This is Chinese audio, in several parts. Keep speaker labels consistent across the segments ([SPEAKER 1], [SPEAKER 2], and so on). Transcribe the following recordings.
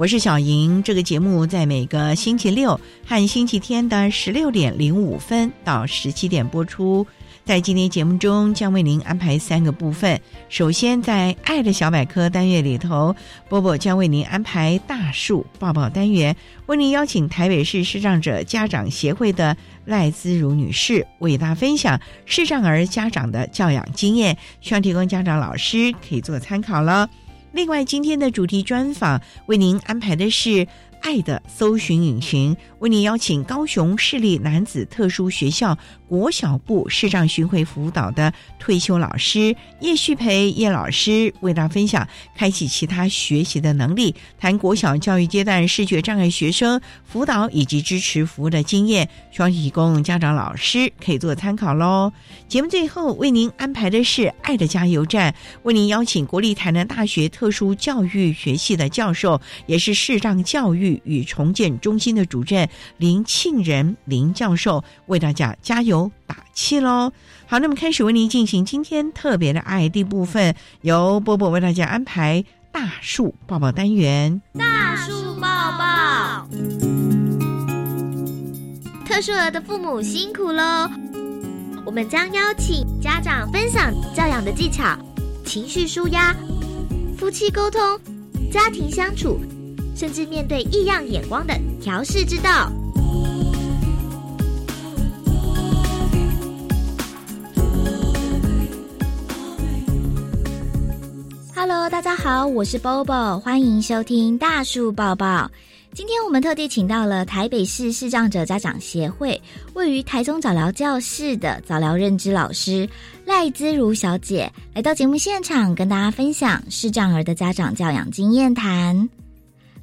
[SPEAKER 1] 我是小莹，这个节目在每个星期六和星期天的十六点零五分到十七点播出。在今天节目中，将为您安排三个部分。首先，在“爱的小百科”单元里头，波波将为您安排“大树抱抱”单元，为您邀请台北市视障者家长协会的赖姿如女士为大家分享视障儿家长的教养经验，希望提供家长老师可以做参考了。另外，今天的主题专访为您安排的是。爱的搜寻引擎为您邀请高雄市立男子特殊学校国小部视障巡回辅导的退休老师叶旭培叶老师为大家分享开启其他学习的能力，谈国小教育阶段视觉障碍学生辅导以及支持服务的经验，希望提供家长老师可以做参考喽。节目最后为您安排的是爱的加油站，为您邀请国立台南大学特殊教育学系的教授，也是视障教育。与重建中心的主任林庆仁林教授为大家加油打气喽！好，那么开始为您进行今天特别的爱的部分，由波波为大家安排大树抱抱单元。
[SPEAKER 2] 大树抱抱，特殊儿的父母辛苦喽！我们将邀请家长分享教养的技巧、情绪舒压、夫妻沟通、家庭相处。甚至面对异样眼光的调试之道。Hello，大家好，我是 Bobo，欢迎收听大树抱抱。今天我们特地请到了台北市视障者家长协会位于台中早疗教室的早疗认知老师赖姿如小姐，来到节目现场跟大家分享视障儿的家长教养经验谈。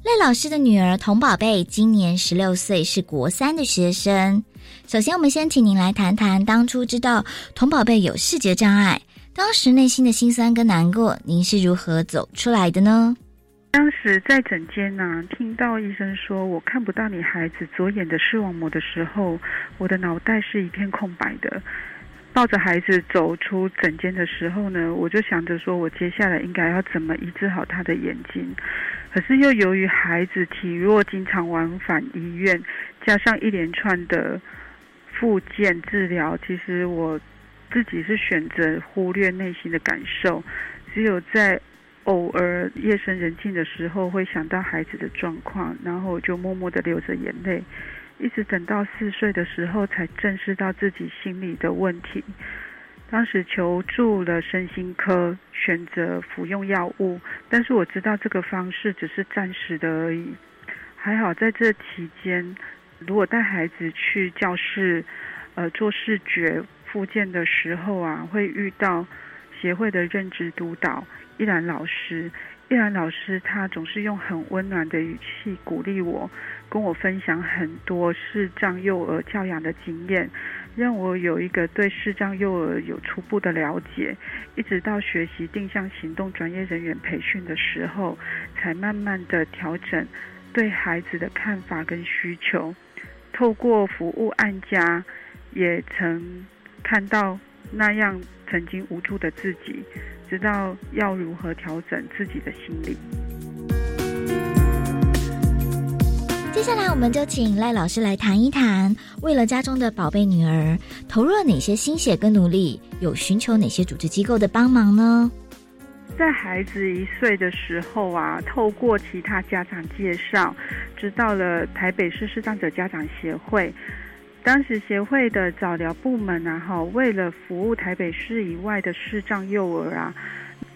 [SPEAKER 2] 赖老师的女儿童宝贝今年十六岁，是国三的学生。首先，我们先请您来谈谈当初知道童宝贝有视觉障碍，当时内心的心酸跟难过，您是如何走出来的呢？
[SPEAKER 3] 当时在诊间呢，听到医生说我看不到你孩子左眼的视网膜的时候，我的脑袋是一片空白的。抱着孩子走出诊间的时候呢，我就想着说我接下来应该要怎么医治好他的眼睛。可是又由于孩子体弱，经常往返医院，加上一连串的复健治疗，其实我自己是选择忽略内心的感受，只有在偶尔夜深人静的时候，会想到孩子的状况，然后就默默的流着眼泪，一直等到四岁的时候，才正视到自己心里的问题。当时求助了身心科，选择服用药物，但是我知道这个方式只是暂时的而已。还好在这期间，如果带孩子去教室，呃，做视觉复健的时候啊，会遇到协会的认知督导依然老师。依然老师他总是用很温暖的语气鼓励我，跟我分享很多视障幼儿教养的经验。让我有一个对视障幼儿有初步的了解，一直到学习定向行动专业人员培训的时候，才慢慢的调整对孩子的看法跟需求。透过服务案家，也曾看到那样曾经无助的自己，知道要如何调整自己的心理。
[SPEAKER 2] 接下来，我们就请赖老师来谈一谈，为了家中的宝贝女儿，投入了哪些心血跟努力，有寻求哪些组织机构的帮忙呢？
[SPEAKER 3] 在孩子一岁的时候啊，透过其他家长介绍，知道了台北市视障者家长协会。当时协会的早疗部门啊，哈，为了服务台北市以外的视障幼儿啊。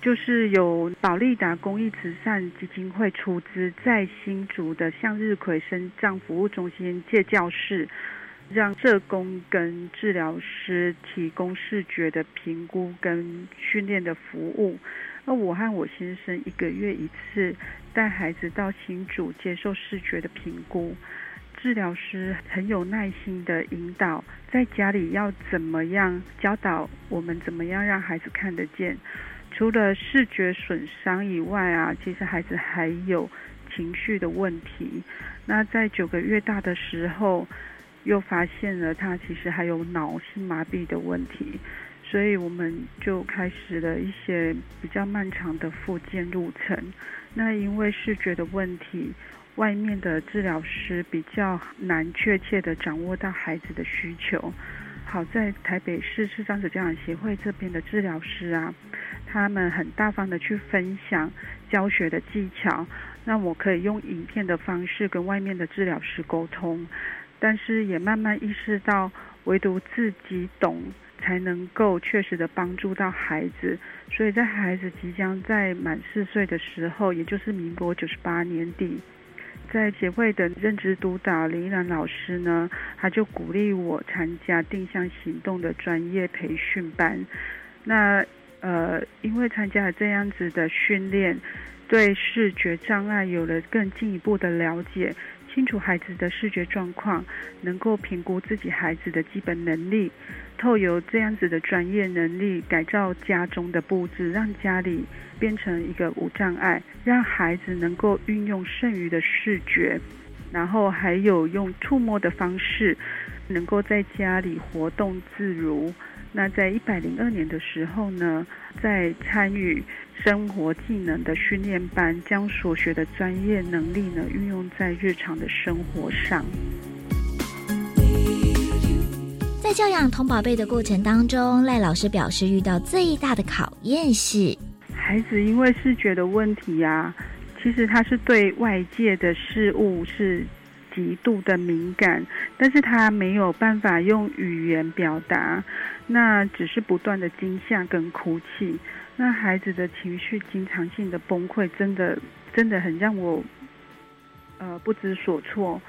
[SPEAKER 3] 就是有保利达公益慈善基金会出资，在新竹的向日葵生障服务中心借教室，让社工跟治疗师提供视觉的评估跟训练的服务。那我和我先生一个月一次带孩子到新竹接受视觉的评估，治疗师很有耐心的引导，在家里要怎么样教导我们怎么样让孩子看得见。除了视觉损伤以外啊，其实孩子还有情绪的问题。那在九个月大的时候，又发现了他其实还有脑性麻痹的问题，所以我们就开始了一些比较漫长的复健路程。那因为视觉的问题，外面的治疗师比较难确切的掌握到孩子的需求。好在台北市视障者家长协会这边的治疗师啊。他们很大方的去分享教学的技巧，那我可以用影片的方式跟外面的治疗师沟通，但是也慢慢意识到，唯独自己懂才能够确实的帮助到孩子。所以在孩子即将在满四岁的时候，也就是民国九十八年底，在协会的任职督导林依兰老师呢，他就鼓励我参加定向行动的专业培训班，那。呃，因为参加了这样子的训练，对视觉障碍有了更进一步的了解，清楚孩子的视觉状况，能够评估自己孩子的基本能力，透由这样子的专业能力改造家中的布置，让家里变成一个无障碍，让孩子能够运用剩余的视觉，然后还有用触摸的方式，能够在家里活动自如。那在一百零二年的时候呢，在参与生活技能的训练班，将所学的专业能力呢运用在日常的生活上。
[SPEAKER 2] 在教养童宝贝的过程当中，赖老师表示遇到最大的考验是，
[SPEAKER 3] 孩子因为视觉的问题啊，其实他是对外界的事物是。极度的敏感，但是他没有办法用语言表达，那只是不断的惊吓跟哭泣，那孩子的情绪经常性的崩溃，真的真的很让我，呃不知所措，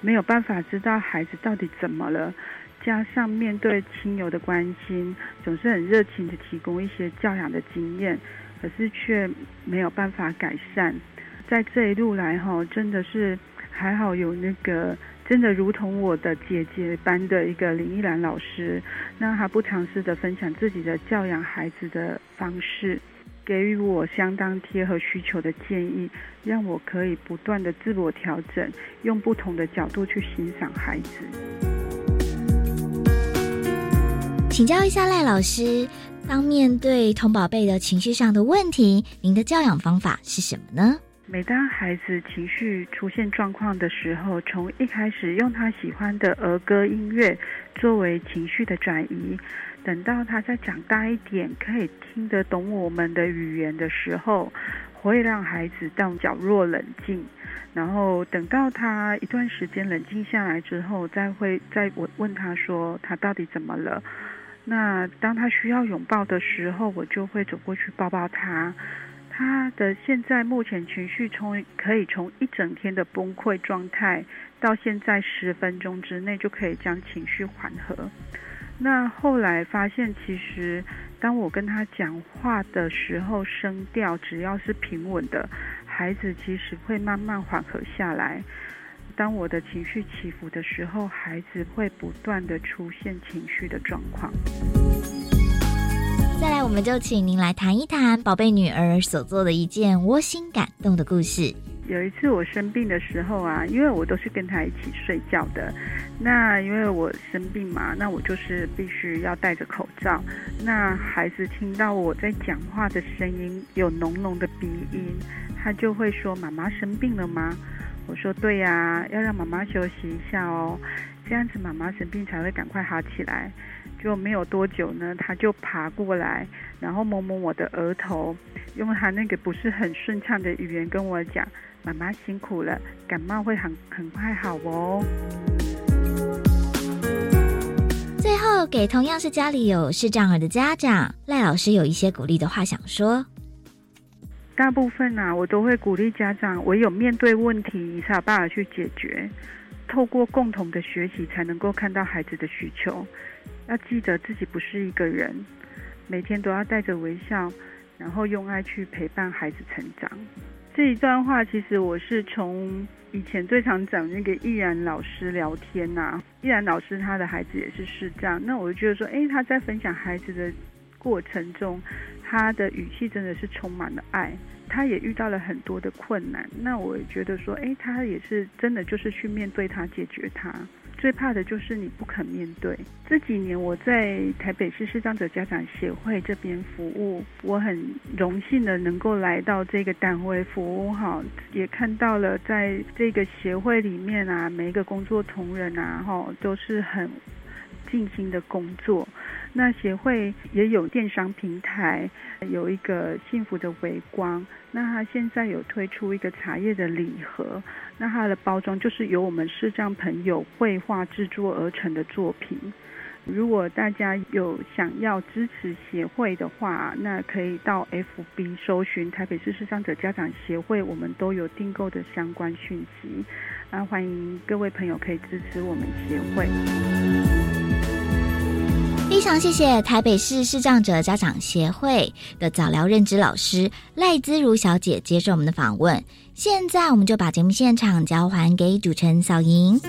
[SPEAKER 3] 没有办法知道孩子到底怎么了，加上面对亲友的关心，总是很热情的提供一些教养的经验，可是却没有办法改善，在这一路来哈，真的是。还好有那个真的如同我的姐姐般的一个林依兰老师，那她不尝试的分享自己的教养孩子的方式，给予我相当贴合需求的建议，让我可以不断的自我调整，用不同的角度去欣赏孩子。
[SPEAKER 2] 请教一下赖老师，当面对童宝贝的情绪上的问题，您的教养方法是什么呢？
[SPEAKER 3] 每当孩子情绪出现状况的时候，从一开始用他喜欢的儿歌音乐作为情绪的转移，等到他再长大一点，可以听得懂我们的语言的时候，会让孩子到角落冷静，然后等到他一段时间冷静下来之后，再会再我问他说他到底怎么了。那当他需要拥抱的时候，我就会走过去抱抱他。他的现在目前情绪从可以从一整天的崩溃状态，到现在十分钟之内就可以将情绪缓和。那后来发现，其实当我跟他讲话的时候，声调只要是平稳的，孩子其实会慢慢缓和下来。当我的情绪起伏的时候，孩子会不断的出现情绪的状况。
[SPEAKER 2] 再来，我们就请您来谈一谈宝贝女儿所做的一件窝心感动的故事。
[SPEAKER 3] 有一次我生病的时候啊，因为我都是跟她一起睡觉的，那因为我生病嘛，那我就是必须要戴着口罩。那孩子听到我在讲话的声音有浓浓的鼻音，他就会说：“妈妈生病了吗？”我说：“对呀，要让妈妈休息一下哦，这样子妈妈生病才会赶快好起来。”就没有多久呢，他就爬过来，然后摸摸我的额头，用他那个不是很顺畅的语言跟我讲：“妈妈辛苦了，感冒会很很快好哦。”
[SPEAKER 2] 最后，给同样是家里有视障儿的家长，赖老师有一些鼓励的话想说。
[SPEAKER 3] 大部分啊，我都会鼓励家长，唯有面对问题，你才有办法去解决。透过共同的学习，才能够看到孩子的需求。要记得自己不是一个人，每天都要带着微笑，然后用爱去陪伴孩子成长。这一段话其实我是从以前最常讲那个易然老师聊天呐，易然老师他的孩子也是视障，那我就觉得说，哎，他在分享孩子的过程中，他的语气真的是充满了爱。他也遇到了很多的困难，那我觉得说，哎，他也是真的就是去面对他，解决他。最怕的就是你不肯面对。这几年我在台北市视障者家长协会这边服务，我很荣幸的能够来到这个单位服务，哈，也看到了在这个协会里面啊，每一个工作同仁啊，哈，都是很尽心的工作。那协会也有电商平台，有一个幸福的微光。那它现在有推出一个茶叶的礼盒，那它的包装就是由我们视障朋友绘画制作而成的作品。如果大家有想要支持协会的话，那可以到 FB 搜寻台北市视障者家长协会，我们都有订购的相关讯息。那，欢迎各位朋友可以支持我们协会。
[SPEAKER 2] 非常谢谢台北市视障者家长协会的早疗认知老师赖姿如小姐接受我们的访问。现在，我们就把节目现场交还给主持人小莹。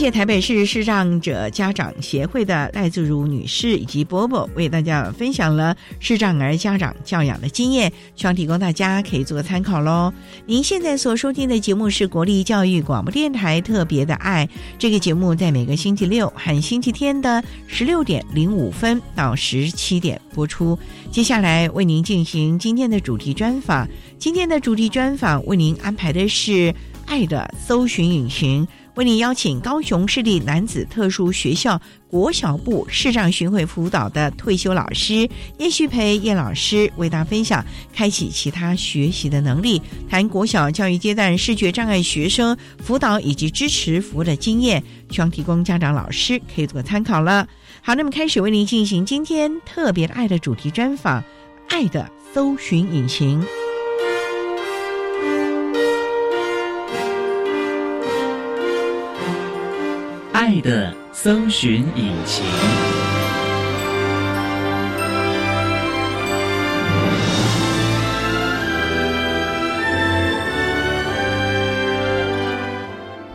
[SPEAKER 4] 谢谢台北市视障者家长协会的赖自如女士以及波波为大家分享了视障儿家长教养的经验，希望提供大家可以做个参考喽。您现在所收听的节目是国立教育广播电台特别的爱，这个节目在每个星期六和星期天的十六点零五分到十七点播出。接下来为您进行今天的主题专访，今天的主题专访为您安排的是爱的搜寻引擎。为您邀请高雄市立男子特殊学校国小部视障巡回辅导的退休老师叶旭培叶老师，为大家分享开启其他学习的能力，谈国小教育阶段视觉障碍学生辅导以及支持服务的经验，希望提供家长老师可以做个参考了。好，那么开始为您进行今天特别爱的主题专访，《爱的搜寻引擎》。
[SPEAKER 5] 爱的搜寻引擎。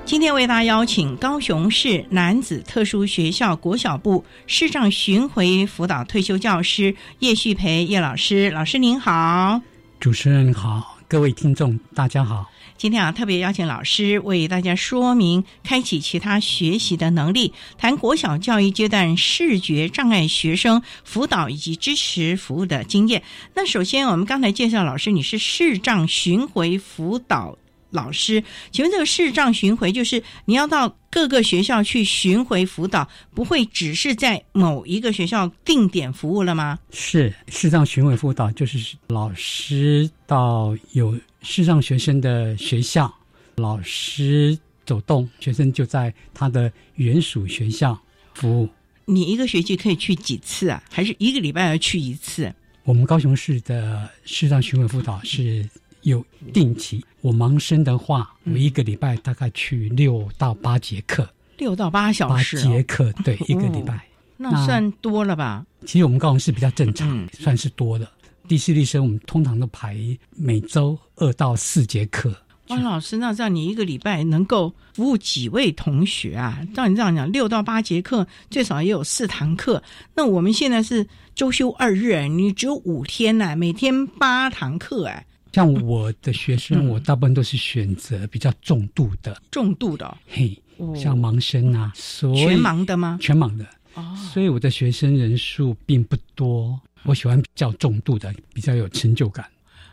[SPEAKER 4] 今天为大家邀请高雄市男子特殊学校国小部视障巡回辅导退休教师叶旭培叶老师，老师您好，
[SPEAKER 6] 主持人你好，各位听众大家好。
[SPEAKER 4] 今天啊，特别邀请老师为大家说明开启其他学习的能力，谈国小教育阶段视觉障碍学生辅导以及支持服务的经验。那首先，我们刚才介绍老师，你是视障巡回辅导老师，请问这个视障巡回就是你要到各个学校去巡回辅导，不会只是在某一个学校定点服务了吗？
[SPEAKER 6] 是视障巡回辅导，就是老师到有。视障学生的学校，老师走动，学生就在他的原属学校服务。
[SPEAKER 4] 你一个学期可以去几次啊？还是一个礼拜要去一次？
[SPEAKER 6] 我们高雄市的视障巡回辅导是有定期。我盲生的话，我一个礼拜大概去六到八节课，
[SPEAKER 4] 六到八小时，
[SPEAKER 6] 八节课，对，一个礼拜，
[SPEAKER 4] 那算多了吧？
[SPEAKER 6] 其实我们高雄市比较正常，算是多的。地势力生我们通常都排每周二到四节课。
[SPEAKER 4] 汪老师，那这样你一个礼拜能够服务几位同学啊？照你这样讲，六到八节课，最少也有四堂课。那我们现在是周休二日，你只有五天呢，每天八堂课，哎。
[SPEAKER 6] 像我的学生，我大部分都是选择比较重度的，
[SPEAKER 4] 重度的，
[SPEAKER 6] 嘿，像盲生啊，所
[SPEAKER 4] 全盲的吗？
[SPEAKER 6] 全盲的哦，所以我的学生人数并不多。我喜欢比较重度的，比较有成就感。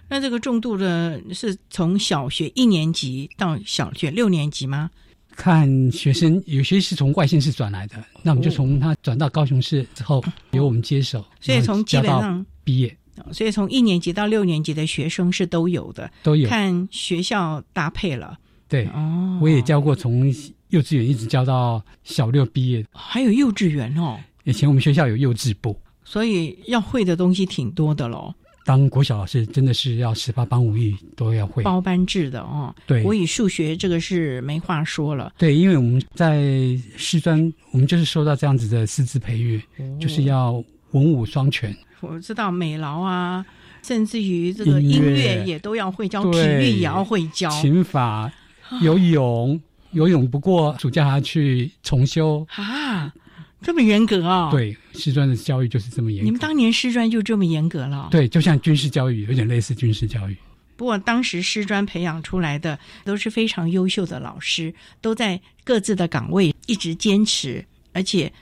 [SPEAKER 4] 那这个重度的是从小学一年级到小学六年级吗？
[SPEAKER 6] 看学生，有些是从外县市转来的，那我们就从他转到高雄市之后，由我们接手，
[SPEAKER 4] 所以从基本上
[SPEAKER 6] 毕业。
[SPEAKER 4] 所以从一年级到六年级的学生是都有的，
[SPEAKER 6] 都有
[SPEAKER 4] 看学校搭配了。
[SPEAKER 6] 对，哦我也教过从幼稚园一直教到小六毕业，
[SPEAKER 4] 还有幼稚园哦。
[SPEAKER 6] 以前我们学校有幼稚部，
[SPEAKER 4] 所以要会的东西挺多的喽。
[SPEAKER 6] 当国小老师真的是要十八般武艺都要会，
[SPEAKER 4] 包班制的哦。
[SPEAKER 6] 对，
[SPEAKER 4] 国语数学这个是没话说了。
[SPEAKER 6] 对，因为我们在师专，我们就是受到这样子的师资培育，就是要文武双全。
[SPEAKER 4] 我知道美劳啊，甚至于这个音乐也都要会教，体育也要会教，
[SPEAKER 6] 琴法、游泳，游泳不过暑假还要去重修
[SPEAKER 4] 啊，这么严格啊？
[SPEAKER 6] 对，师专的教育就是这么严。
[SPEAKER 4] 你们当年师专就这么严格了？
[SPEAKER 6] 对，就像军事教育，有点类似军事教育。
[SPEAKER 4] 不过当时师专培养出来的都是非常优秀的老师，都在各自的岗位一直坚持，而且。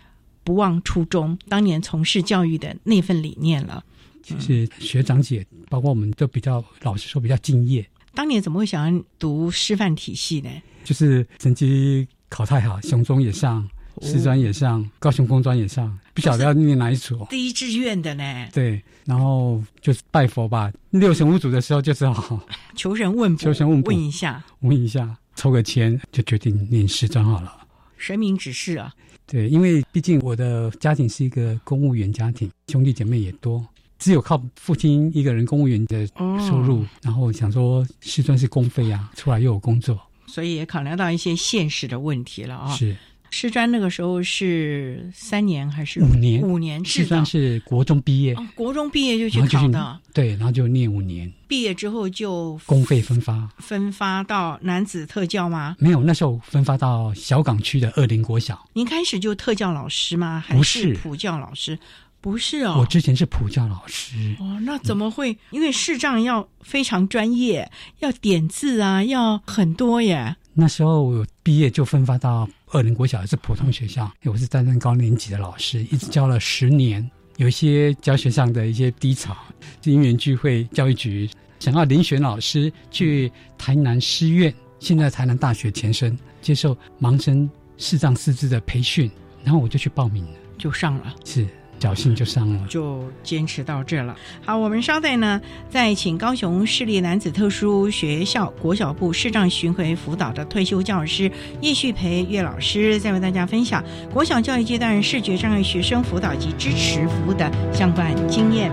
[SPEAKER 4] 不忘初衷，当年从事教育的那份理念了。
[SPEAKER 6] 其实学长姐，包括我们都比较老实说，比较敬业。
[SPEAKER 4] 当年怎么会想要读师范体系呢？
[SPEAKER 6] 就是成绩考太好，雄中也上，师专也上，高雄工专也上，不晓得要念哪一所。
[SPEAKER 4] 第一志愿的呢？
[SPEAKER 6] 对，然后就是拜佛吧。六神无主的时候，就是好
[SPEAKER 4] 求神问
[SPEAKER 6] 求神问
[SPEAKER 4] 问一下，
[SPEAKER 6] 问一下，抽个签就决定念师专好了。
[SPEAKER 4] 神明指示啊。
[SPEAKER 6] 对，因为毕竟我的家庭是一个公务员家庭，兄弟姐妹也多，只有靠父亲一个人公务员的收入，然后想说是算是公费啊，出来又有工作，
[SPEAKER 4] 所以也考量到一些现实的问题了啊。
[SPEAKER 6] 是。
[SPEAKER 4] 师专那个时候是三年还是
[SPEAKER 6] 五年？
[SPEAKER 4] 五年
[SPEAKER 6] 师专是国中毕业，
[SPEAKER 4] 国中毕业就去考的，
[SPEAKER 6] 对，然后就念五年。
[SPEAKER 4] 毕业之后就
[SPEAKER 6] 公费分发，
[SPEAKER 4] 分发到男子特教吗？
[SPEAKER 6] 没有，那时候分发到小港区的二林国小。
[SPEAKER 4] 您开始就特教老师吗？还是普教老师？不是哦，
[SPEAKER 6] 我之前是普教老师。
[SPEAKER 4] 哦，那怎么会？因为视障要非常专业，要点字啊，要很多耶。
[SPEAKER 6] 那时候我毕业就分发到二林国小，是普通学校。我是担任高年级的老师，一直教了十年。有一些教学上的一些低潮，因缘聚会，教育局想要遴选老师去台南师院，现在台南大学前身接受盲生视障师资的培训，然后我就去报名了，
[SPEAKER 4] 就上了。
[SPEAKER 6] 是。侥幸就上了，
[SPEAKER 4] 就坚持到这了。好，我们稍待呢，再请高雄市立男子特殊学校国小部视障巡回辅导的退休教师叶旭培岳老师，再为大家分享国小教育阶段视觉障碍学生辅导及支持服务的相关经验。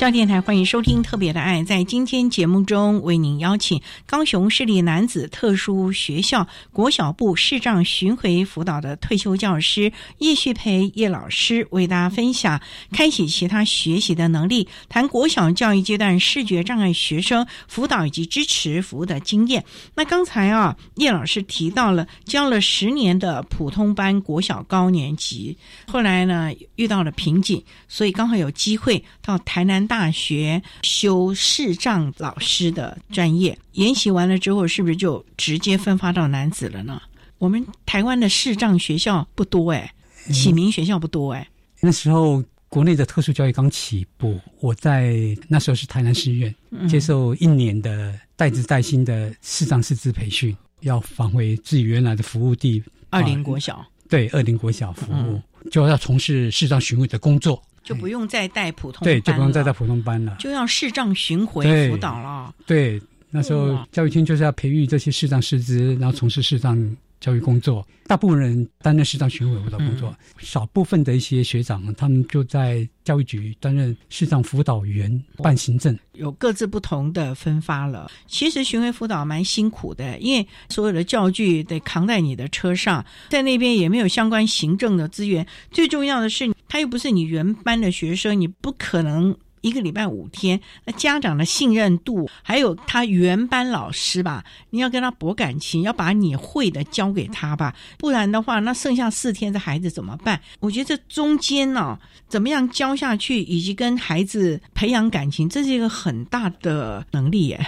[SPEAKER 4] 教电台欢迎收听《特别的爱》。在今天节目中，为您邀请高雄市立男子特殊学校国小部视障巡回辅导的退休教师叶旭培叶老师，为大家分享开启其他学习的能力，谈国小教育阶段视觉障碍学生辅导以及支持服务的经验。那刚才啊，叶老师提到了教了十年的普通班国小高年级，后来呢遇到了瓶颈，所以刚好有机会到台南。大学修视障老师的专业，研习完了之后，是不是就直接分发到男子了呢？我们台湾的视障学校不多哎，启明学校不多哎。
[SPEAKER 6] 那时候国内的特殊教育刚起步，我在那时候是台南师院接受一年的带资带薪的视障师资培训，要返回自己原来的服务地
[SPEAKER 4] 二林国小，
[SPEAKER 6] 对二林国小服务，就要从事视障巡回的工作。
[SPEAKER 4] 就不用再带普通
[SPEAKER 6] 对，就不用再带普通班了，
[SPEAKER 4] 就要视障巡回辅导了。
[SPEAKER 6] 对，那时候教育厅就是要培育这些视障师资，然后从事视障教育工作。大部分人担任视障巡回辅导工作，少部分的一些学长，他们就在教育局担任视障辅导员，办行政。
[SPEAKER 4] 有各自不同的分发了。其实巡回辅导蛮辛苦的，因为所有的教具得扛在你的车上，在那边也没有相关行政的资源。最重要的是。他又不是你原班的学生，你不可能一个礼拜五天。那家长的信任度，还有他原班老师吧，你要跟他博感情，要把你会的教给他吧，不然的话，那剩下四天的孩子怎么办？我觉得这中间呢，怎么样教下去，以及跟孩子培养感情，这是一个很大的能力耶。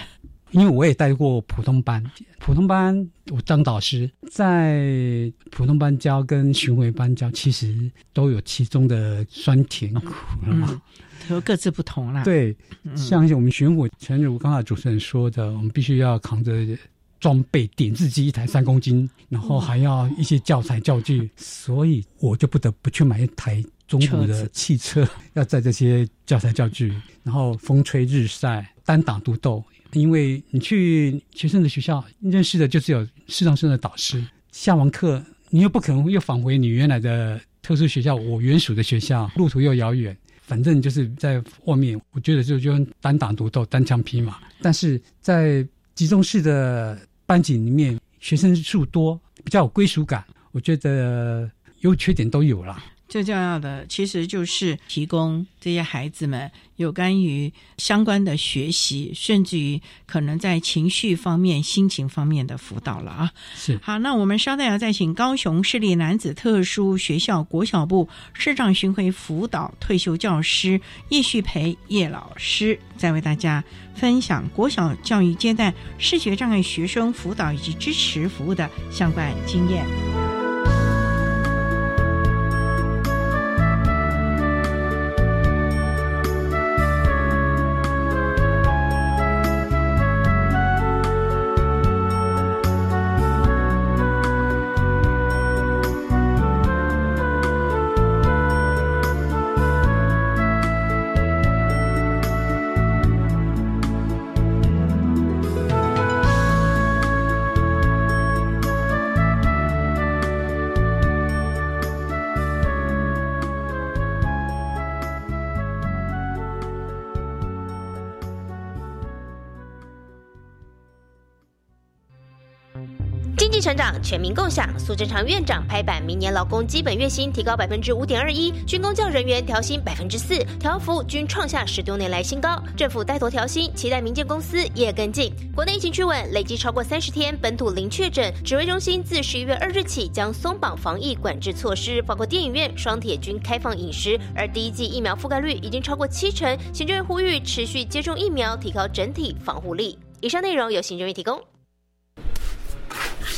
[SPEAKER 6] 因为我也带过普通班，普通班我当导师，在普通班教跟巡回班教，其实都有其中的酸甜苦了嘛，
[SPEAKER 4] 都各自不同啦。
[SPEAKER 6] 对，像我们巡回，正如刚才主持人说的，我们必须要扛着装备，点字机一台三公斤，然后还要一些教材教具，所以我就不得不去买一台中古的汽车，要载这些教材教具，然后风吹日晒，单打独斗。因为你去学生的学校认识的就只有视障生的导师，下完课你又不可能又返回你原来的特殊学校，我原属的学校，路途又遥远，反正就是在外面，我觉得就就单打独斗，单枪匹马。但是在集中式的班级里面，学生数多，比较有归属感，我觉得优缺点都有了。
[SPEAKER 4] 最重要的其实就是提供这些孩子们有关于相关的学习，甚至于可能在情绪方面、心情方面的辅导了啊。
[SPEAKER 6] 是
[SPEAKER 4] 好，那我们稍待要再请高雄市立男子特殊学校国小部市长巡回辅导退休教师叶旭培叶老师，再为大家分享国小教育阶段视觉障碍学生辅导以及支持服务的相关经验。
[SPEAKER 7] 全民共享，苏贞昌院长拍板，明年劳工基本月薪提高百分之五点二一，军工教人员调薪百分之四，调幅均创下十多年来新高。政府带头调薪，期待民间公司也跟进。国内疫情趋稳，累计超过三十天本土零确诊。指挥中心自十一月二日起将松绑防疫管制措施，包括电影院、双铁均开放饮食。而第一季疫苗覆盖率已经超过七成，行政院呼吁持续接种疫苗，提高整体防护力。以上内容由行政院提供。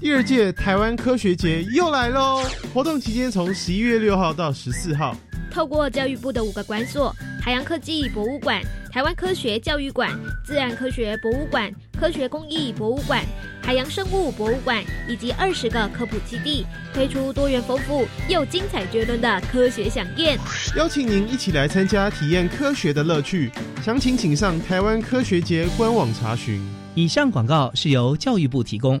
[SPEAKER 8] 第二届台湾科学节又来喽！活动期间从十一月六号到十四号。
[SPEAKER 9] 透过教育部的五个馆所——海洋科技博物馆、台湾科学教育馆、自然科学博物馆、科学工艺博物馆、海洋生物博物馆以及二十个科普基地，推出多元丰富又精彩绝伦的科学飨宴，
[SPEAKER 8] 邀请您一起来参加体验科学的乐趣。详情请上台湾科学节官网查询。
[SPEAKER 10] 以上广告是由教育部提供。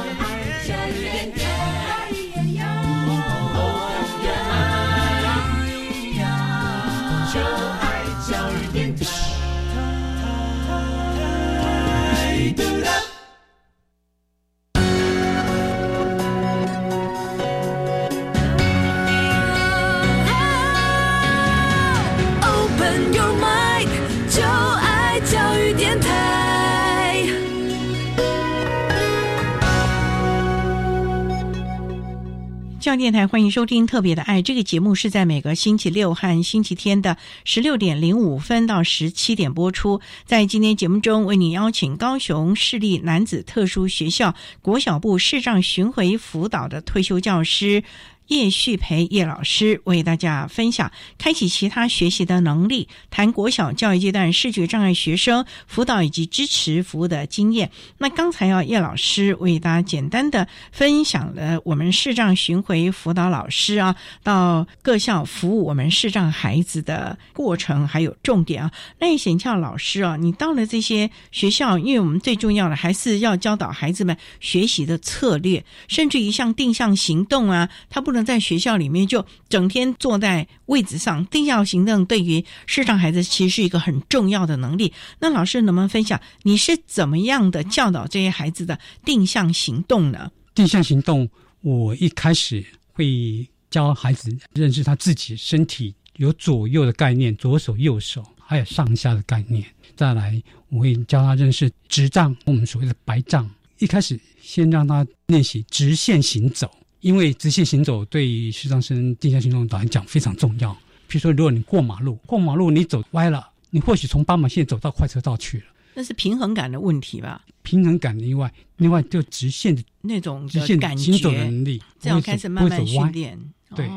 [SPEAKER 4] 教电台欢迎收听《特别的爱》这个节目，是在每个星期六和星期天的十六点零五分到十七点播出。在今天节目中，为您邀请高雄市立男子特殊学校国小部视障巡回辅导的退休教师。叶旭培叶老师为大家分享开启其他学习的能力，谈国小教育阶段视觉障碍学生辅导以及支持服务的经验。那刚才要叶老师为大家简单的分享了我们视障巡回辅导老师啊，到各校服务我们视障孩子的过程还有重点啊。那也请教老师啊，你到了这些学校，因为我们最重要的还是要教导孩子们学习的策略，甚至一项定向行动啊，他不能。在学校里面就整天坐在位置上，定向行动对于视障孩子其实是一个很重要的能力。那老师能不能分享你是怎么样的教导这些孩子的定向行动呢？
[SPEAKER 6] 定向行动，我一开始会教孩子认识他自己身体有左右的概念，左手右手还有上下的概念。再来，我会教他认识直障，我们所谓的白障。一开始先让他练习直线行走。因为直线行走对视障生定向行动来讲非常重要。比如说，如果你过马路，过马路你走歪了，你或许从斑马线走到快车道去了，
[SPEAKER 4] 那是平衡感的问题吧？
[SPEAKER 6] 平衡感另外，另外就直线的
[SPEAKER 4] 那种
[SPEAKER 6] 直线
[SPEAKER 4] 行
[SPEAKER 6] 走的能力，
[SPEAKER 4] 这样开始慢慢训练。
[SPEAKER 6] 对，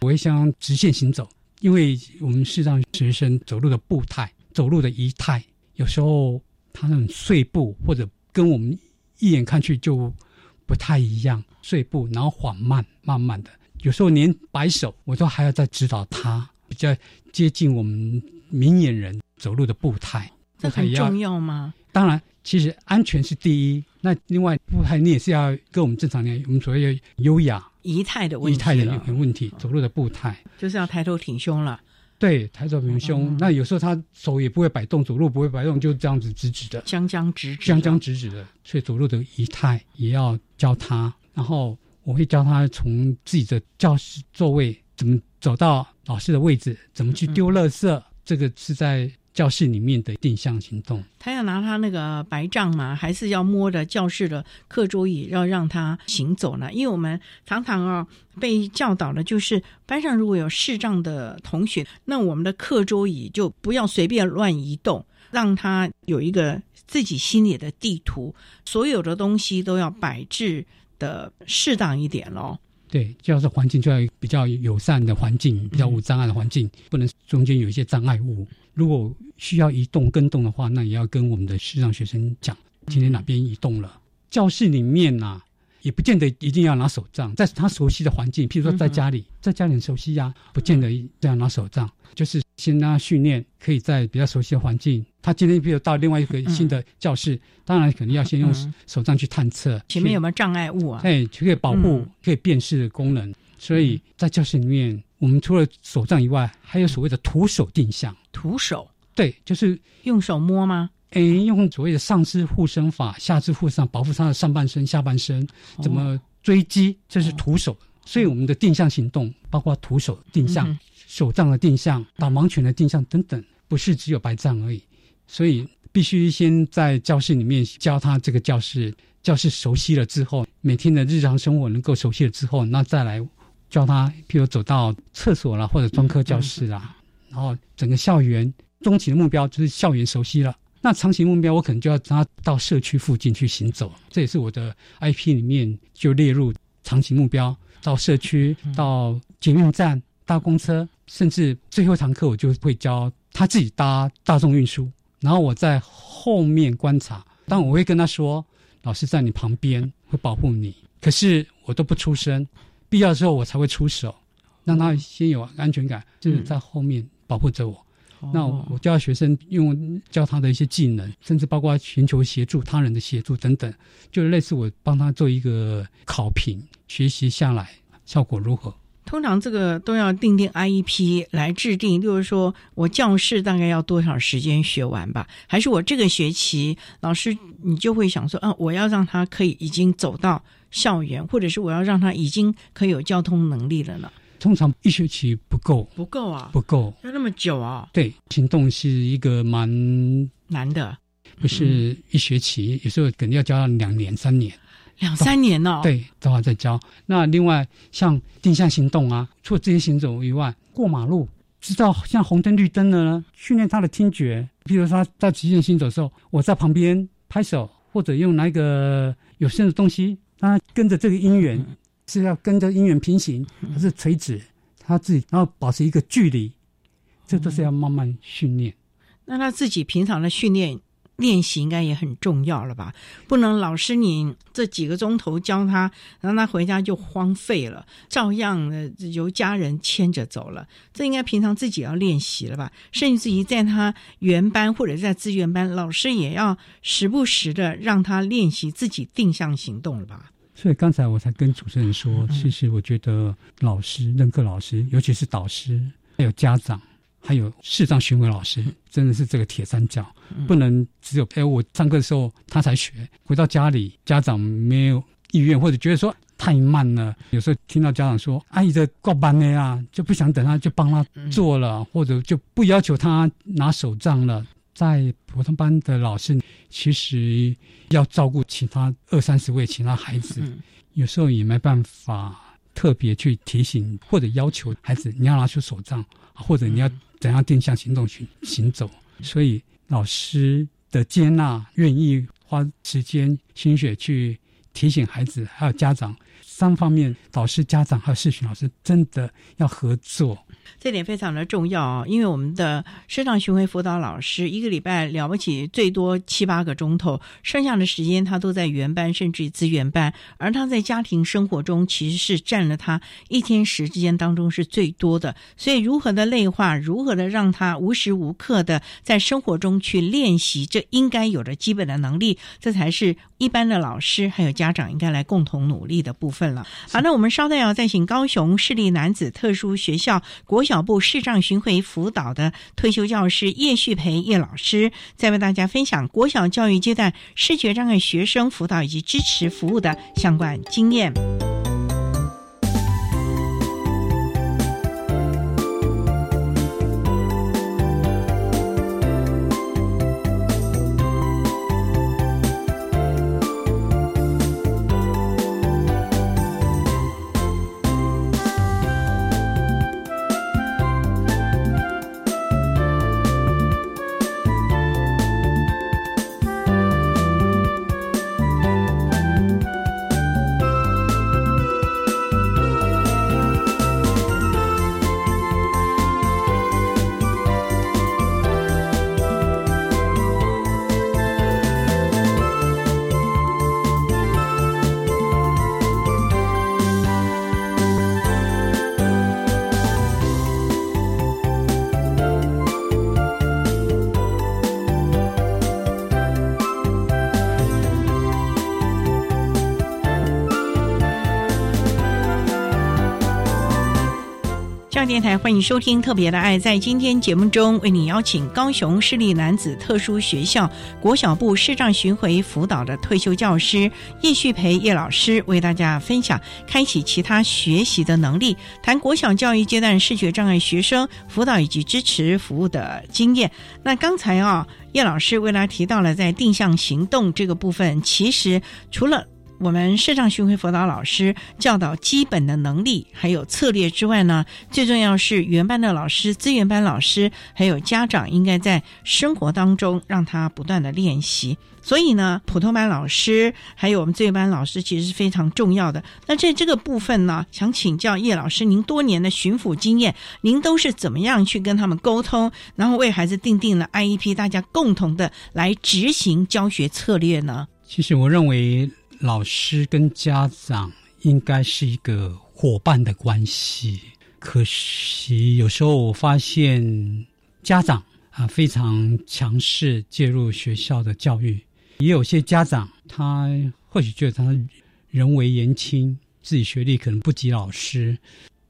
[SPEAKER 6] 我会想直线行走，因为我们视障学生走路的步态、走路的仪态，有时候他那种碎步或者跟我们一眼看去就不太一样。碎步，然后缓慢、慢慢的，有时候连摆手，我都还要再指导他，比较接近我们明眼人走路的步态。
[SPEAKER 4] 这很重要吗？
[SPEAKER 6] 当然，其实安全是第一。那另外步态，你也是要跟我们正常人，我们所谓的优雅
[SPEAKER 4] 仪态的问题
[SPEAKER 6] 仪态的问题，走路的步态
[SPEAKER 4] 就是要抬头挺胸了。
[SPEAKER 6] 对，抬头挺胸。那有时候他手也不会摆动，走路不会摆动，就这样子直直的，
[SPEAKER 4] 僵僵直直，
[SPEAKER 6] 僵僵直直的。所以走路的仪态也要教他。然后我会教他从自己的教室座位怎么走到老师的位置，怎么去丢垃圾。这个是在教室里面的定向行动。
[SPEAKER 4] 他要拿他那个白杖吗？还是要摸着教室的课桌椅，要让他行走呢？因为我们常常啊被教导的就是班上如果有视障的同学，那我们的课桌椅就不要随便乱移动，让他有一个自己心里的地图，所有的东西都要摆置。的适当一点喽，
[SPEAKER 6] 对，教室环境就要比较友善的环境，比较无障碍的环境，不能中间有一些障碍物。如果需要移动跟动的话，那也要跟我们的视障学生讲，今天哪边移动了。教室里面呐，也不见得一定要拿手杖，在他熟悉的环境，譬如说在家里，在家里很熟悉呀，不见得这样拿手杖，就是先让他训练，可以在比较熟悉的环境。他今天比如到另外一个新的教室，当然肯定要先用手杖去探测
[SPEAKER 4] 前面有没有障碍物啊？
[SPEAKER 6] 哎，可以保护、可以辨识的功能。所以在教室里面，我们除了手杖以外，还有所谓的徒手定向。
[SPEAKER 4] 徒手？
[SPEAKER 6] 对，就是
[SPEAKER 4] 用手摸吗？
[SPEAKER 6] 哎，用所谓的上肢护身法、下肢护上，保护他的上半身、下半身。怎么追击？这是徒手。所以我们的定向行动，包括徒手定向、手杖的定向、导盲犬的定向等等，不是只有白杖而已。所以必须先在教室里面教他这个教室，教室熟悉了之后，每天的日常生活能够熟悉了之后，那再来教他，譬如走到厕所啦，或者专科教室啊，然后整个校园终极的目标就是校园熟悉了。那长期目标，我可能就要让他到社区附近去行走，这也是我的 IP 里面就列入长期目标，到社区、到捷运站、搭公车，甚至最后一堂课我就会教他自己搭大众运输，然后我在后面观察，但我会跟他说，老师在你旁边会保护你，可是我都不出声，必要的时候我才会出手，让他先有安全感，就是在后面保护着我。那我教学生用教他的一些技能，甚至包括寻求协助他人的协助等等，就类似我帮他做一个考评，学习下来效果如何？
[SPEAKER 4] 通常这个都要定定 IEP 来制定，就是说我教室大概要多少时间学完吧？还是我这个学期老师你就会想说，啊，我要让他可以已经走到校园，或者是我要让他已经可以有交通能力了呢？
[SPEAKER 6] 通常一学期不够，
[SPEAKER 4] 不够啊，
[SPEAKER 6] 不够，
[SPEAKER 4] 要那么久啊？
[SPEAKER 6] 对，行动是一个蛮
[SPEAKER 4] 难的，
[SPEAKER 6] 不是一学期，有时候肯定要教两年、三年，
[SPEAKER 4] 两三年哦。
[SPEAKER 6] 对，都要再教。那另外像定向行动啊，除了这些行走以外，过马路，知道像红灯绿灯的呢，训练他的听觉。比如他在极限行走的时候，我在旁边拍手，或者用那一个有声的东西，让他跟着这个音源。是要跟着音源平行，还是垂直？他自己然后保持一个距离，这都是要慢慢训练。
[SPEAKER 4] 那他自己平常的训练练习应该也很重要了吧？不能老师你这几个钟头教他，让他回家就荒废了，照样的由家人牵着走了。这应该平常自己要练习了吧？甚至于在他原班或者在资源班，老师也要时不时的让他练习自己定向行动了吧？
[SPEAKER 6] 所以刚才我才跟主持人说，其实我觉得老师、任课老师，尤其是导师，还有家长，还有视障巡回老师，真的是这个铁三角，不能只有哎我上课的时候他才学，回到家里家长没有意愿或者觉得说太慢了，有时候听到家长说阿姨的挂班的呀，就不想等他就帮他做了，或者就不要求他拿手账了。在普通班的老师，其实要照顾其他二三十位其他孩子，有时候也没办法特别去提醒或者要求孩子，你要拿出手杖，或者你要怎样定向行动去行走。所以老师的接纳，愿意花时间心血去提醒孩子，还有家长三方面，导师、家长还有视讯老师，真的要合作。
[SPEAKER 4] 这点非常的重要啊，因为我们的师长巡回辅导老师一个礼拜了不起最多七八个钟头，剩下的时间他都在原班甚至于资源班，而他在家庭生活中其实是占了他一天时间当中是最多的。所以如何的内化，如何的让他无时无刻的在生活中去练习这应该有的基本的能力，这才是一般的老师还有家长应该来共同努力的部分了。好，那我们稍待要再请高雄市立男子特殊学校国小部视障巡回辅导的退休教师叶旭培叶老师，再为大家分享国小教育阶段视觉障碍学生辅导以及支持服务的相关经验。电台欢迎收听《特别的爱》。在今天节目中，为你邀请高雄市立男子特殊学校国小部视障巡回辅导的退休教师叶旭培叶老师，为大家分享开启其他学习的能力，谈国小教育阶段视觉障碍学生辅导以及支持服务的经验。那刚才啊，叶老师为大家提到了在定向行动这个部分，其实除了我们视障巡回辅导老师教导基本的能力还有策略之外呢，最重要是原班的老师、资源班老师还有家长应该在生活当中让他不断的练习。所以呢，普通班老师还有我们资源班老师其实是非常重要的。那在这个部分呢，想请教叶老师，您多年的巡抚经验，您都是怎么样去跟他们沟通，然后为孩子定定了 IEP，大家共同的来执行教学策略呢？
[SPEAKER 6] 其实我认为老师跟家长应该是一个伙伴的关系，可惜有时候我发现家长啊非常强势介入学校的教育。也有些家长，他或许觉得他人为言轻，自己学历可能不及老师，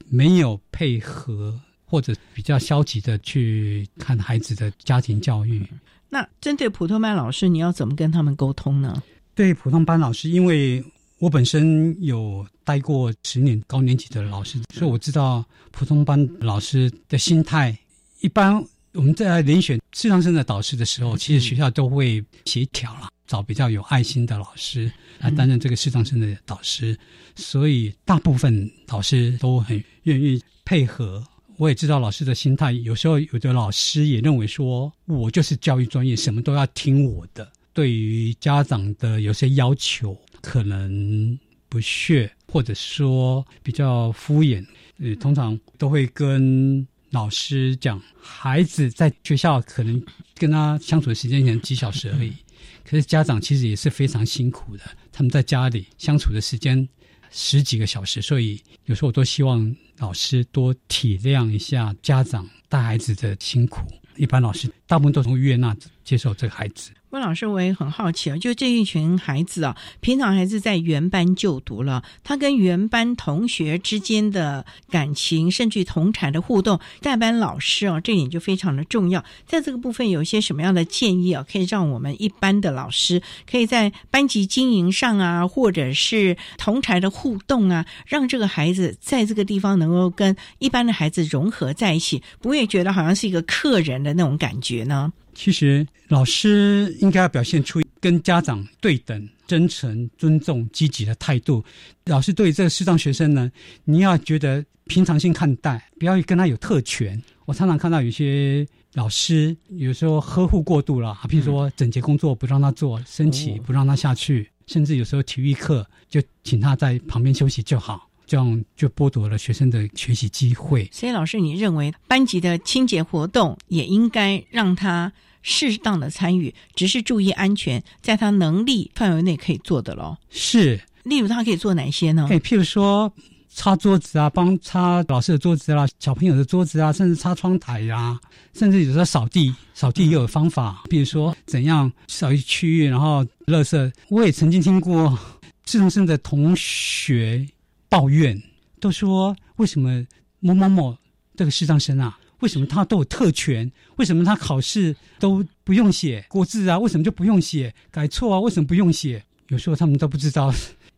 [SPEAKER 6] 没有配合，或者比较消极的去看孩子的家庭教育。
[SPEAKER 4] 那针对普通班老师，你要怎么跟他们沟通呢？
[SPEAKER 6] 对普通班老师，因为我本身有待过十年高年级的老师，所以我知道普通班老师的心态。一般我们在遴选适当生的导师的时候，其实学校都会协调了。找比较有爱心的老师来担任这个视障生的导师，所以大部分老师都很愿意配合。我也知道老师的心态，有时候有的老师也认为说，我就是教育专业，什么都要听我的。对于家长的有些要求，可能不屑，或者说比较敷衍。呃，通常都会跟老师讲，孩子在学校可能跟他相处的时间可能几小时而已。可是家长其实也是非常辛苦的，他们在家里相处的时间十几个小时，所以有时候我都希望老师多体谅一下家长带孩子的辛苦。一般老师大部分都从悦纳接受这个孩子。
[SPEAKER 4] 温老师，我也很好奇啊，就这一群孩子啊，平常还是在原班就读了，他跟原班同学之间的感情，甚至同产的互动，代班老师啊，这点就非常的重要。在这个部分，有一些什么样的建议啊，可以让我们一般的老师可以在班级经营上啊，或者是同台的互动啊，让这个孩子在这个地方能够跟一般的孩子融合在一起，不会觉得好像是一个客人的那种感觉呢？
[SPEAKER 6] 其实，老师应该要表现出跟家长对等、真诚、尊重、积极的态度。老师对这个视障学生呢，你要觉得平常心看待，不要跟他有特权。我常常看到有些老师有时候呵护过度了，譬如说整洁工作不让他做，升旗不让他下去，甚至有时候体育课就请他在旁边休息就好，这样就剥夺了学生的学习机会。
[SPEAKER 4] 所以，老师，你认为班级的清洁活动也应该让他？适当的参与，只是注意安全，在他能力范围内可以做的喽。
[SPEAKER 6] 是，
[SPEAKER 4] 例如他可以做哪些呢？
[SPEAKER 6] 哎，譬如说擦桌子啊，帮擦老师的桌子啦，小朋友的桌子啊，甚至擦窗台呀，甚至有时候扫地，扫地也有方法。比如说怎样扫一区域，然后垃圾。我也曾经听过智能生的同学抱怨，都说为什么某某某这个视障生啊？为什么他都有特权？为什么他考试都不用写国字啊？为什么就不用写改错啊？为什么不用写？有时候他们都不知道，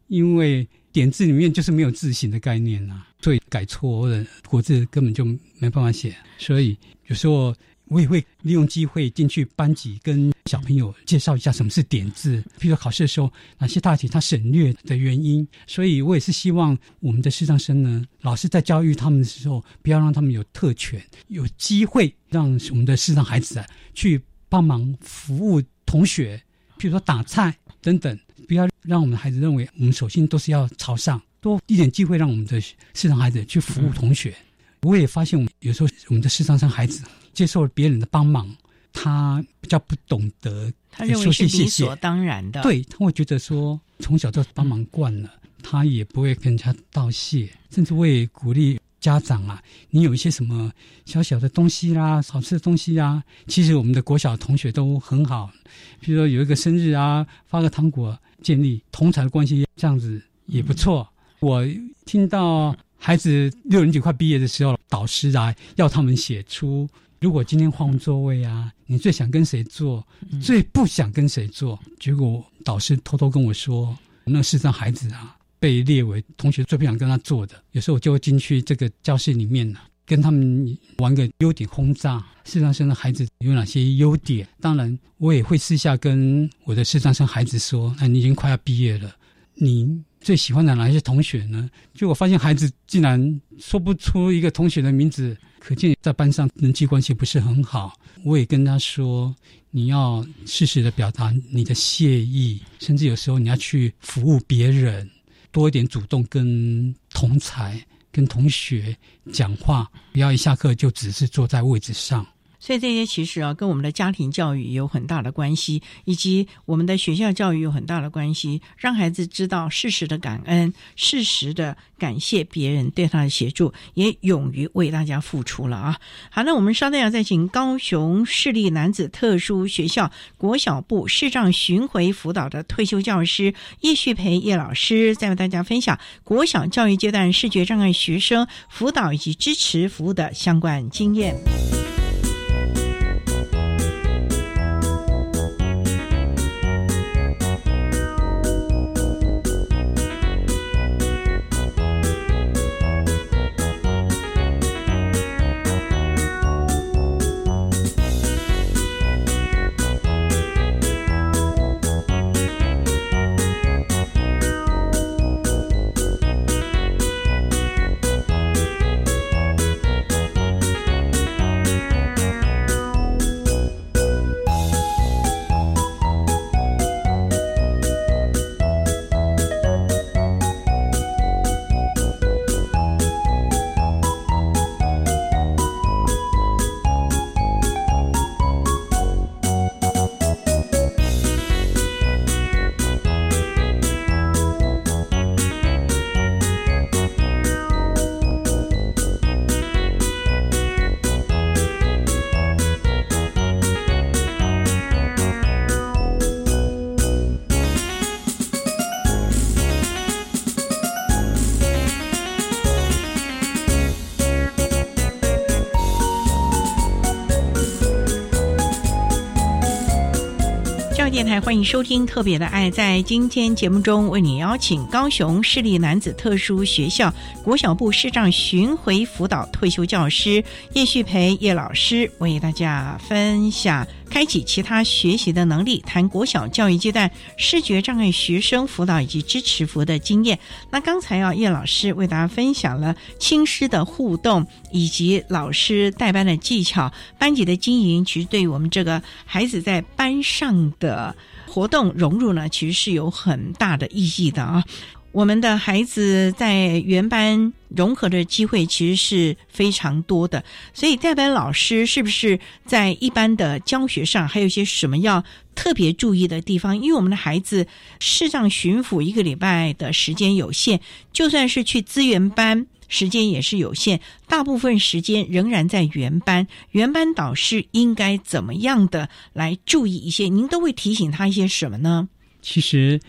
[SPEAKER 6] 因为点字里面就是没有字形的概念啊，所以改错或者国字根本就没办法写。所以有时候。我也会利用机会进去班级跟小朋友介绍一下什么是点字，比如考试的时候哪些大题他省略的原因。所以我也是希望我们的视障生呢，老师在教育他们的时候，不要让他们有特权，有机会让我们的视障孩子啊去帮忙服务同学，譬如说打菜等等，不要让我们的孩子认为我们首先都是要朝上，多一点机会让我们的视障孩子去服务同学。我也发现，有时候我们的视障生孩子。接受别人的帮忙，他比较不懂得，
[SPEAKER 4] 他认为是理所当然的。
[SPEAKER 6] 对他会觉得说，从小就帮忙惯了，他也不会跟人家道谢。甚至会鼓励家长啊，你有一些什么小小的东西啦，好吃的东西啊，其实我们的国小同学都很好。比如说有一个生日啊，发个糖果，建立同才的关系，这样子也不错。我听到孩子六年级快毕业的时候，导师来要他们写出。如果今天换座位啊，你最想跟谁坐？最不想跟谁坐？结果导师偷偷跟我说，那视障孩子啊，被列为同学最不想跟他坐的。有时候我就会进去这个教室里面呢，跟他们玩个优点轰炸。视障生的孩子有哪些优点？当然，我也会私下跟我的视障生孩子说：，那你已经快要毕业了，你最喜欢的哪一些同学呢？就我发现孩子竟然说不出一个同学的名字，可见在班上人际关系不是很好。我也跟他说，你要适时的表达你的谢意，甚至有时候你要去服务别人，多一点主动跟同才、跟同学讲话，不要一下课就只是坐在位置上。
[SPEAKER 4] 所以这些其实啊，跟我们的家庭教育有很大的关系，以及我们的学校教育有很大的关系。让孩子知道适时的感恩，适时的感谢别人对他的协助，也勇于为大家付出了啊。好，那我们稍待要再请高雄市立男子特殊学校国小部视障巡回辅导的退休教师叶旭培叶老师，再为大家分享国小教育阶段视觉障碍学生辅导以及支持服务的相关经验。电台欢迎收听《特别的爱》。在今天节目中，为你邀请高雄市立男子特殊学校国小部视障巡回辅导退休教师叶旭培叶老师，为大家分享开启其他学习的能力，谈国小教育阶段视觉障碍学生辅导以及支持服务的经验。那刚才啊，叶老师为大家分享了亲师的互动以及老师带班的技巧，班级的经营，其实对于我们这个孩子在班上的。活动融入呢，其实是有很大的意义的啊。我们的孩子在原班融合的机会其实是非常多的，所以代班老师是不是在一般的教学上还有一些什么要特别注意的地方？因为我们的孩子视障巡抚一个礼拜的时间有限，就算是去资源班。时间也是有限，大部分时间仍然在原班。原班导师应该怎么样的来注意一些？您都会提醒他一些什么呢？
[SPEAKER 6] 其实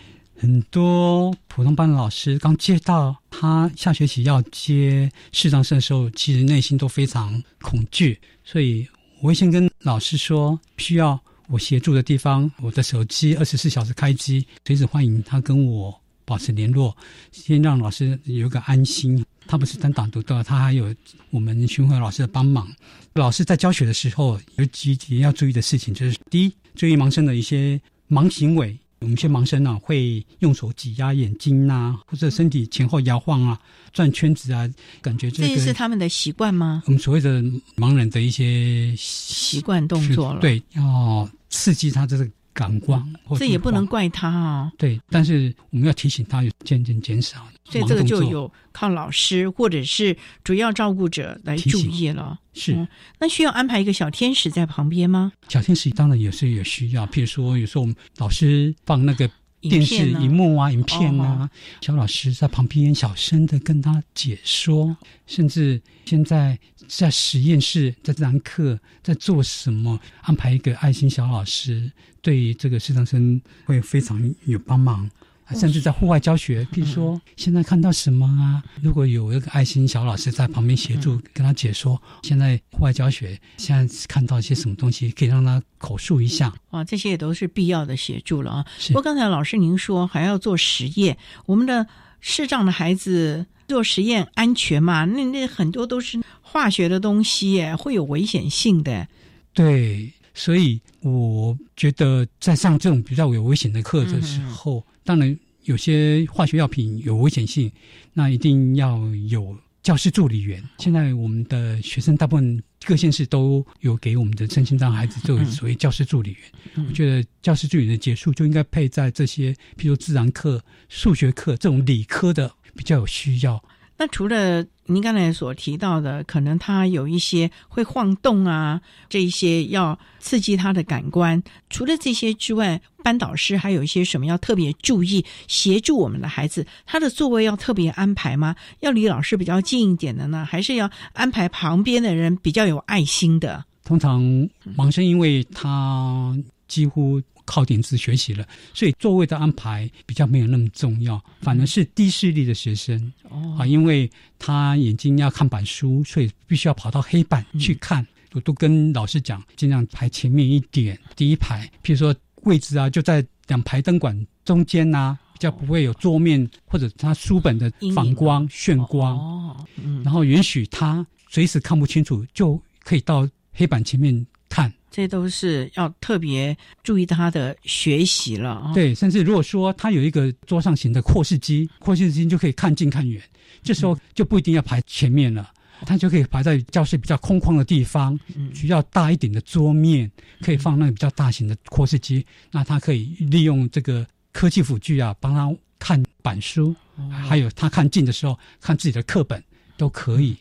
[SPEAKER 6] 很多普通班的老师刚接到他下学期要接视障生的时候，其实内心都非常恐惧。所以我会先跟老师说，需要我协助的地方，我的手机二十四小时开机，随时欢迎他跟我保持联络，先让老师有个安心。他不是单打独斗，他还有我们巡回老师的帮忙。老师在教学的时候有几点要注意的事情，就是第一，注意盲生的一些盲行为。我们一些盲生呢，会用手挤压眼睛啊，或者身体前后摇晃啊、转圈子啊，感觉这
[SPEAKER 4] 个是他们的习惯吗？
[SPEAKER 6] 我们所谓的盲人的一些
[SPEAKER 4] 习惯动作了，
[SPEAKER 6] 对，要刺激他这个。感光，
[SPEAKER 4] 这也不能怪他啊。
[SPEAKER 6] 对，但是我们要提醒他有，渐渐减少。
[SPEAKER 4] 所以这个就有靠老师或者是主要照顾者来注意了。
[SPEAKER 6] 是，
[SPEAKER 4] 那需要安排一个小天使在旁边吗？
[SPEAKER 6] 小天使当然也是有需要，譬如说有时候我们老师放那个。电视荧幕啊，影片啊，小老师在旁边小声的跟他解说，甚至现在在实验室在这堂课，在做什么，安排一个爱心小老师，对这个视障生会非常有帮忙。甚至在户外教学，比如说现在看到什么啊？如果有一个爱心小老师在旁边协助跟他解说，现在户外教学现在看到一些什么东西，可以让他口述一下
[SPEAKER 4] 啊，这些也都是必要的协助了啊。不过刚才老师您说还要做实验，我们的视障的孩子做实验安全嘛？那那很多都是化学的东西，耶，会有危险性的。
[SPEAKER 6] 对，所以我觉得在上这种比较有危险的课的时候。当然有些化学药品有危险性，那一定要有教师助理员。现在我们的学生大部分各县市都有给我们的身心障碍孩子做所谓教师助理员。我觉得教师助理的结束就应该配在这些，譬如自然课、数学课这种理科的比较有需要。
[SPEAKER 4] 那除了您刚才所提到的，可能他有一些会晃动啊，这一些要刺激他的感官。除了这些之外，班导师还有一些什么要特别注意，协助我们的孩子？他的座位要特别安排吗？要离老师比较近一点的呢，还是要安排旁边的人比较有爱心的？
[SPEAKER 6] 通常盲生，因为他几乎。靠点字学习了，所以座位的安排比较没有那么重要，反而是低视力的学生啊，因为他眼睛要看板书，所以必须要跑到黑板去看。我都跟老师讲，尽量排前面一点，第一排，譬如说位置啊，就在两排灯管中间呐，比较不会有桌面或者他书本的反光、眩光。哦，然后允许他随时看不清楚，就可以到黑板前面看。
[SPEAKER 4] 这都是要特别注意他的学习了啊！
[SPEAKER 6] 对，甚至如果说他有一个桌上型的扩视机，扩视机就可以看近看远，这时候就不一定要排前面了，他就可以排在教室比较空旷的地方，需要大一点的桌面，可以放那个比较大型的扩视机，那他可以利用这个科技辅具啊，帮他看板书，还有他看近的时候看自己的课本都可以。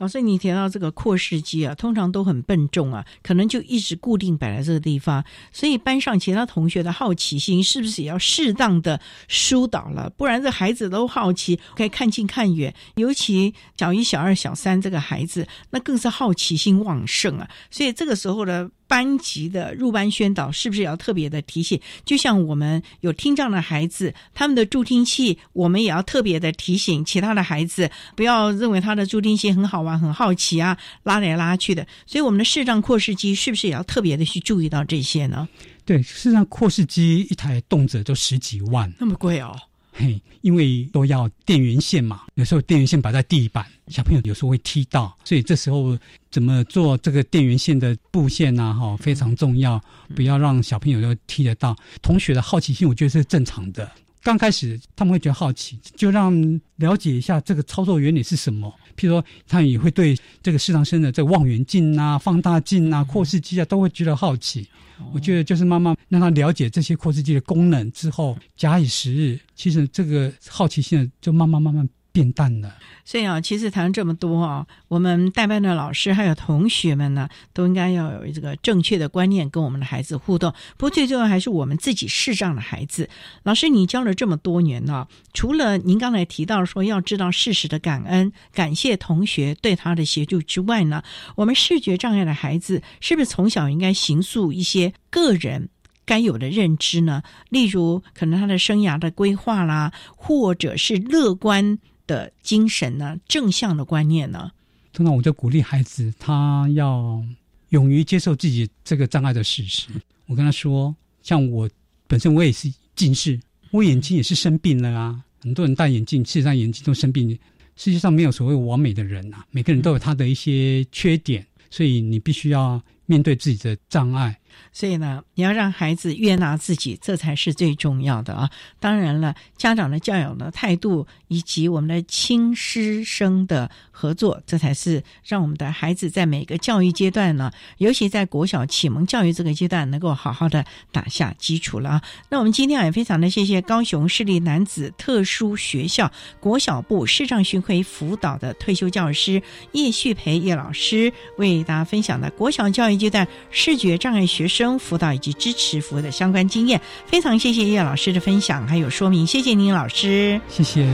[SPEAKER 4] 老师，你提到这个扩视机啊，通常都很笨重啊，可能就一直固定摆在这个地方，所以班上其他同学的好奇心是不是也要适当的疏导了？不然这孩子都好奇，可以看近看远，尤其小一、小二、小三这个孩子，那更是好奇心旺盛啊，所以这个时候呢。班级的入班宣导是不是也要特别的提醒？就像我们有听障的孩子，他们的助听器，我们也要特别的提醒其他的孩子，不要认为他的助听器很好玩、很好奇啊，拉来拉去的。所以我们的视障扩视机是不是也要特别的去注意到这些呢？
[SPEAKER 6] 对，视障扩视机一台动辄都十几万，
[SPEAKER 4] 那么贵哦。
[SPEAKER 6] 嘿，因为都要电源线嘛，有时候电源线摆在地板，小朋友有时候会踢到，所以这时候怎么做这个电源线的布线啊？哈，非常重要，不要让小朋友都踢得到。同学的好奇心，我觉得是正常的。刚开始他们会觉得好奇，就让了解一下这个操作原理是什么。譬如说，他也会对这个市场生的这望远镜啊、放大镜啊、扩视机啊，都会觉得好奇。我觉得就是慢慢让他了解这些扩视机的功能之后，假以时日，其实这个好奇心就慢慢慢慢。变淡了，
[SPEAKER 4] 所以啊，其实谈这么多啊，我们代班的老师还有同学们呢，都应该要有这个正确的观念跟我们的孩子互动。不过最重要还是我们自己视障的孩子。老师，你教了这么多年了，除了您刚才提到说要知道事实的感恩，感谢同学对他的协助之外呢，我们视觉障碍的孩子是不是从小应该形塑一些个人该有的认知呢？例如，可能他的生涯的规划啦，或者是乐观。的精神呢？正向的观念呢？
[SPEAKER 6] 通常我就鼓励孩子，他要勇于接受自己这个障碍的事实。我跟他说，像我本身我也是近视，我眼睛也是生病了啊。很多人戴眼镜，事实上眼睛都生病。世界上没有所谓完美的人啊，每个人都有他的一些缺点，所以你必须要面对自己的障碍。
[SPEAKER 4] 所以呢，你要让孩子悦纳自己，这才是最重要的啊！当然了，家长的教养的态度，以及我们的亲师生的合作，这才是让我们的孩子在每个教育阶段呢，尤其在国小启蒙教育这个阶段，能够好好的打下基础了啊！那我们今天也非常的谢谢高雄市立男子特殊学校国小部视障巡回辅导的退休教师叶旭培叶老师，为大家分享的国小教育阶段视觉障碍学。生辅导以及支持服务的相关经验，非常谢谢叶老师的分享还有说明，谢谢您老师，
[SPEAKER 6] 谢谢。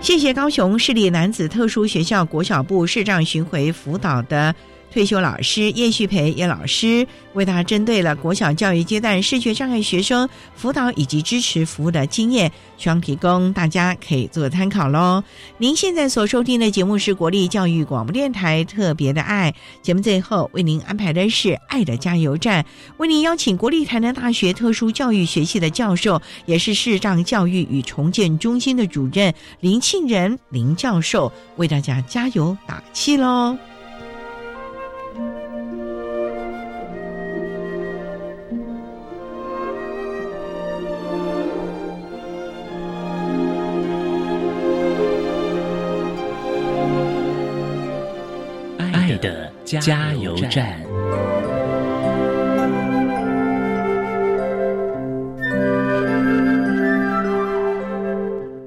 [SPEAKER 4] 谢谢高雄市立男子特殊学校国小部视障巡回辅导的。
[SPEAKER 1] 退休老师叶旭培叶老师为大家针对了国小教育阶段视觉障碍学生辅导以及支持服务的经验，希望提供大家可以做参考喽。您现在所收听的节目是国立教育广播电台特别的爱节目，最后为您安排的是爱的加油站，为您邀请国立台南大学特殊教育学系的教授，也是视障教育与重建中心的主任林庆仁林教授，为大家加油打气喽。
[SPEAKER 5] 加油站。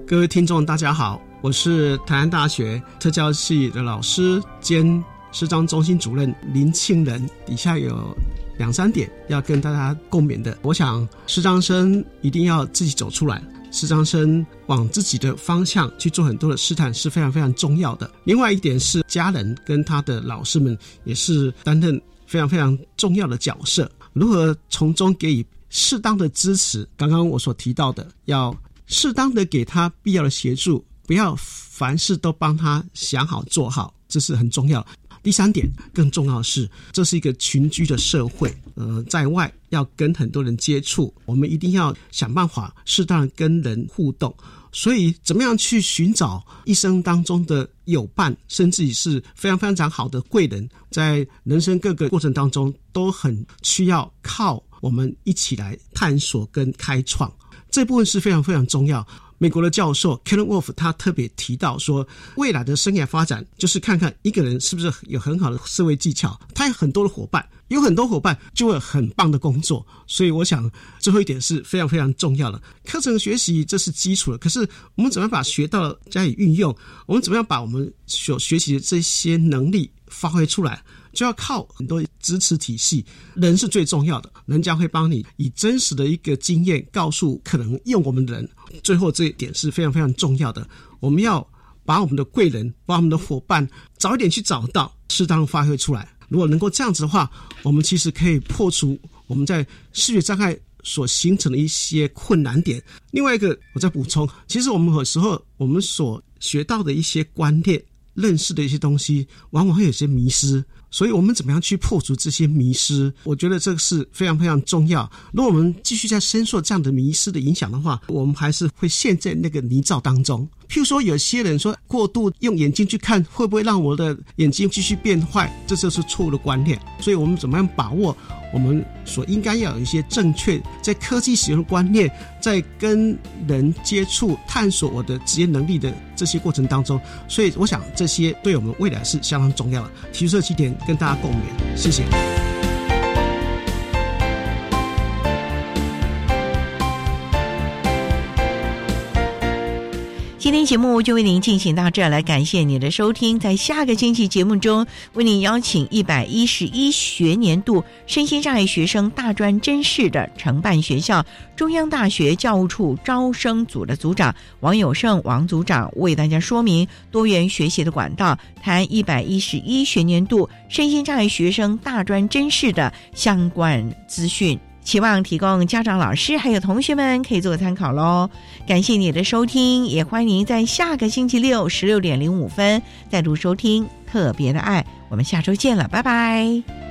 [SPEAKER 11] 各位听众，大家好，我是台湾大学特教系的老师兼视障中心主任林庆仁。底下有两三点要跟大家共勉的。我想，视障生一定要自己走出来，视障生往自己的方向去做很多的试探是非常非常重要的。另外一点是，家人跟他的老师们也是担任非常非常重要的角色，如何从中给予适当的支持？刚刚我所提到的要。适当的给他必要的协助，不要凡事都帮他想好做好，这是很重要。第三点，更重要的是，这是一个群居的社会，呃，在外要跟很多人接触，我们一定要想办法适当跟人互动。所以，怎么样去寻找一生当中的友伴，甚至于是非常非常好的贵人，在人生各个过程当中，都很需要靠我们一起来探索跟开创。这部分是非常非常重要。美国的教授 Kellen Wolf 他特别提到说，未来的生涯发展就是看看一个人是不是有很好的思维技巧，他有很多的伙伴，有很多伙伴就会很棒的工作。所以，我想最后一点是非常非常重要的。课程学习这是基础的，可是我们怎么样把学到加以运用？我们怎么样把我们所学习的这些能力发挥出来？就要靠很多支持体系，人是最重要的，人家会帮你以真实的一个经验告诉可能用我们的人。最后这一点是非常非常重要的，我们要把我们的贵人、把我们的伙伴早一点去找到，适当发挥出来。如果能够这样子的话，我们其实可以破除我们在视觉障碍所形成的一些困难点。另外一个，我再补充，其实我们有时候我们所学到的一些观念、认识的一些东西，往往会有些迷失。所以我们怎么样去破除这些迷失？我觉得这个是非常非常重要。如果我们继续在深受这样的迷失的影响的话，我们还是会陷在那个泥沼当中。譬如说，有些人说过度用眼睛去看，会不会让我的眼睛继续变坏？这就是错误的观念。所以我们怎么样把握我们所应该要有一些正确在科技使用的观念，在跟人接触、探索我的职业能力的这些过程当中？所以我想这些对我们未来是相当重要的。提出这几点。跟大家共勉，谢谢。
[SPEAKER 1] 今天节目就为您进行到这儿来，感谢您的收听。在下个星期节目中，为您邀请一百一十一学年度身心障碍学生大专真试的承办学校中央大学教务处招生组的组长王友胜王组长，为大家说明多元学习的管道，谈一百一十一学年度身心障碍学生大专真试的相关资讯。期望提供家长、老师还有同学们可以做个参考喽。感谢你的收听，也欢迎在下个星期六十六点零五分再度收听《特别的爱》。我们下周见了，拜拜。